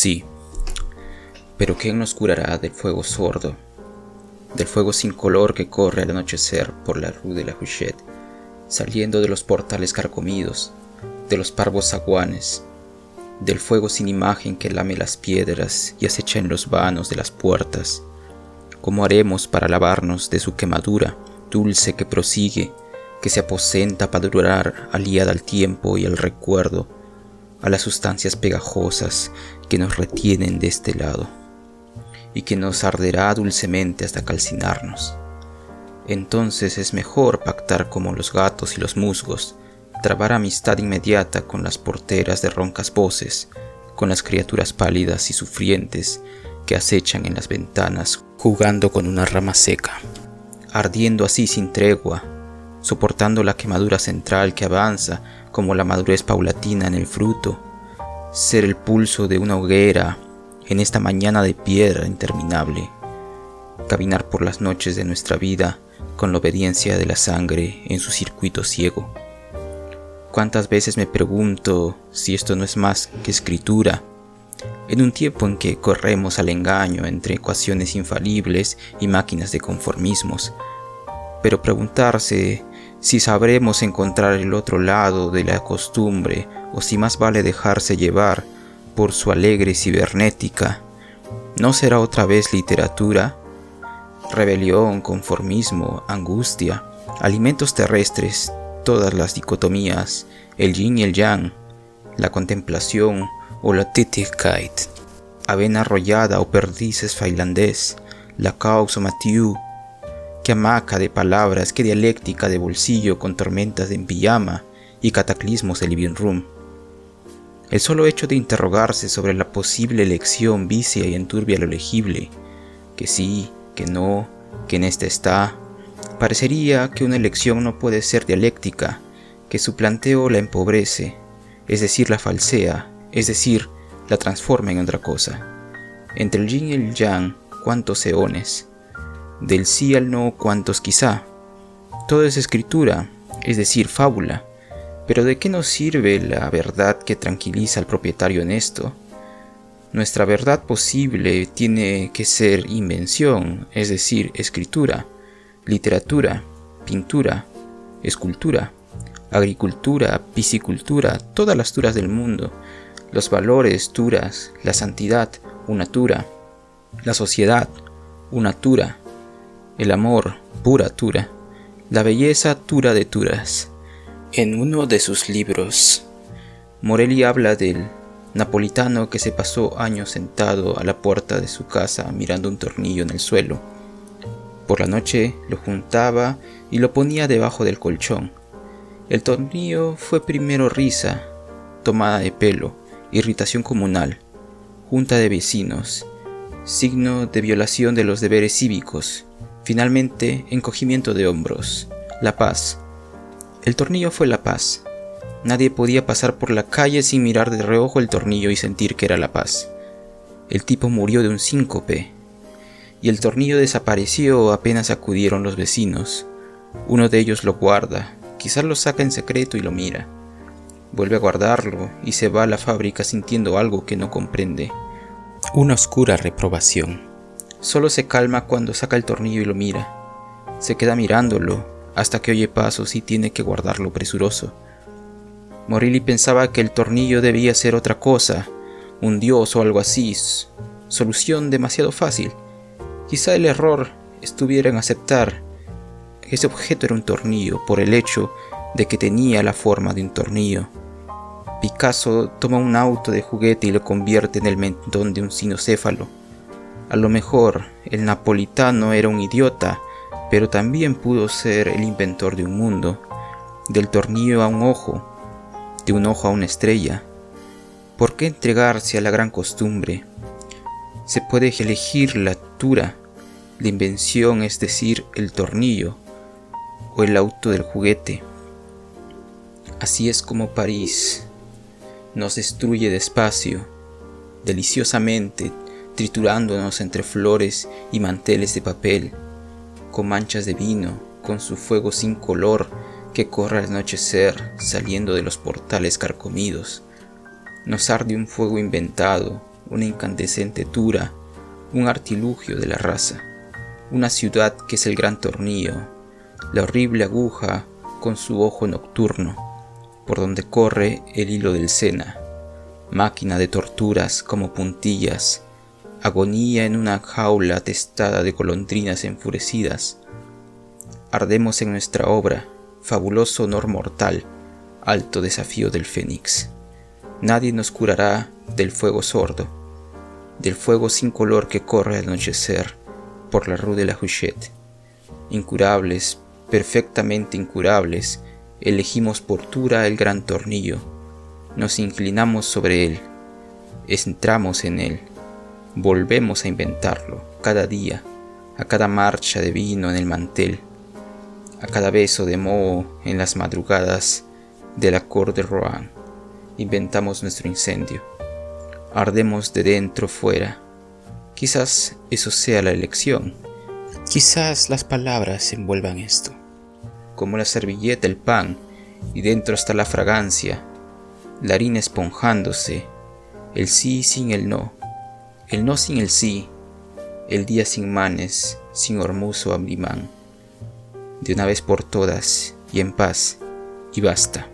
Sí, pero ¿quién nos curará del fuego sordo, del fuego sin color que corre al anochecer por la rue de la Huchette, saliendo de los portales carcomidos, de los parvos zaguanes, del fuego sin imagen que lame las piedras y acecha en los vanos de las puertas? ¿Cómo haremos para lavarnos de su quemadura dulce que prosigue, que se aposenta para durar aliada al tiempo y al recuerdo, a las sustancias pegajosas que nos retienen de este lado, y que nos arderá dulcemente hasta calcinarnos? Entonces es mejor pactar como los gatos y los musgos, trabar amistad inmediata con las porteras de roncas voces, con las criaturas pálidas y sufrientes que acechan en las ventanas jugando con una rama seca, ardiendo así sin tregua, soportando la quemadura central que avanza como la madurez paulatina en el fruto, ser el pulso de una hoguera en esta mañana de piedra interminable, caminar por las noches de nuestra vida con la obediencia de la sangre en su circuito ciego. ¿Cuántas veces me pregunto si esto no es más que escritura? En un tiempo en que corremos al engaño entre ecuaciones infalibles y máquinas de conformismos, pero preguntarse si sabremos encontrar el otro lado de la costumbre o si más vale dejarse llevar por su alegre cibernética, ¿no será otra vez literatura? Rebelión, conformismo, angustia, alimentos terrestres, todas las dicotomías, el yin y el yang, la contemplación o la Tätigkeit, avena arrollada o perdices failandés, la causa Mathieu, qué hamaca de palabras, qué dialéctica de bolsillo con tormentas de pijama y cataclismos de living room. El solo hecho de interrogarse sobre la posible elección vicia y enturbia lo legible, que sí, que no, que en esta está, Parecería que una elección no puede ser dialéctica, que su planteo la empobrece, es decir, la falsea, es decir, la transforma en otra cosa. Entre el yin y el yang, cuántos eones. Del sí al no, cuántos quizá. Todo es escritura, es decir, fábula. Pero ¿de qué nos sirve la verdad que tranquiliza al propietario honesto? Nuestra verdad posible tiene que ser invención, es decir, escritura literatura, pintura, escultura, agricultura, piscicultura, todas las turas del mundo, los valores, turas, la santidad, una tura, la sociedad, una tura, el amor, pura tura, la belleza, tura de turas. En uno de sus libros, Morelli habla del napolitano que se pasó años sentado a la puerta de su casa mirando un tornillo en el suelo por la noche lo juntaba y lo ponía debajo del colchón. El tornillo fue primero risa, tomada de pelo, irritación comunal, junta de vecinos, signo de violación de los deberes cívicos, finalmente encogimiento de hombros, la paz. El tornillo fue la paz. Nadie podía pasar por la calle sin mirar de reojo el tornillo y sentir que era la paz. El tipo murió de un síncope, y el tornillo desapareció apenas acudieron los vecinos. Uno de ellos lo guarda, quizás lo saca en secreto y lo mira. Vuelve a guardarlo y se va a la fábrica sintiendo algo que no comprende. Una oscura reprobación. Solo se calma cuando saca el tornillo y lo mira. Se queda mirándolo hasta que oye pasos y tiene que guardarlo presuroso. Morilli pensaba que el tornillo debía ser otra cosa, un dios o algo así, solución demasiado fácil. Quizá el error estuviera en aceptar que ese objeto era un tornillo por el hecho de que tenía la forma de un tornillo. Picasso toma un auto de juguete y lo convierte en el mentón de un sinocéfalo. A lo mejor el napolitano era un idiota, pero también pudo ser el inventor de un mundo, del tornillo a un ojo, de un ojo a una estrella. ¿Por qué entregarse a la gran costumbre? Se puede elegir la altura, la invención, es decir, el tornillo o el auto del juguete. Así es como París nos destruye despacio, deliciosamente, triturándonos entre flores y manteles de papel, con manchas de vino, con su fuego sin color que corre al anochecer saliendo de los portales carcomidos. Nos arde un fuego inventado, una incandescente tura, un artilugio de la raza, una ciudad que es el gran tornillo, la horrible aguja con su ojo nocturno, por donde corre el hilo del Sena, máquina de torturas como puntillas, agonía en una jaula atestada de golondrinas enfurecidas. Ardemos en nuestra obra, fabuloso honor mortal, alto desafío del fénix. Nadie nos curará del fuego sordo, del fuego sin color que corre al anochecer por la rue de la Huchette. Incurables, perfectamente incurables, elegimos por tura el gran tornillo, nos inclinamos sobre él, entramos en él, volvemos a inventarlo cada día, a cada marcha de vino en el mantel, a cada beso de moho en las madrugadas de la Cour de Rouen. Inventamos nuestro incendio. Ardemos de dentro fuera. Quizás eso sea la elección. Quizás las palabras envuelvan esto. Como la servilleta el pan, y dentro está la fragancia, la harina esponjándose, el sí sin el no, el no sin el sí, el día sin manes, sin hormuzo abrimán, de una vez por todas y en paz, y basta.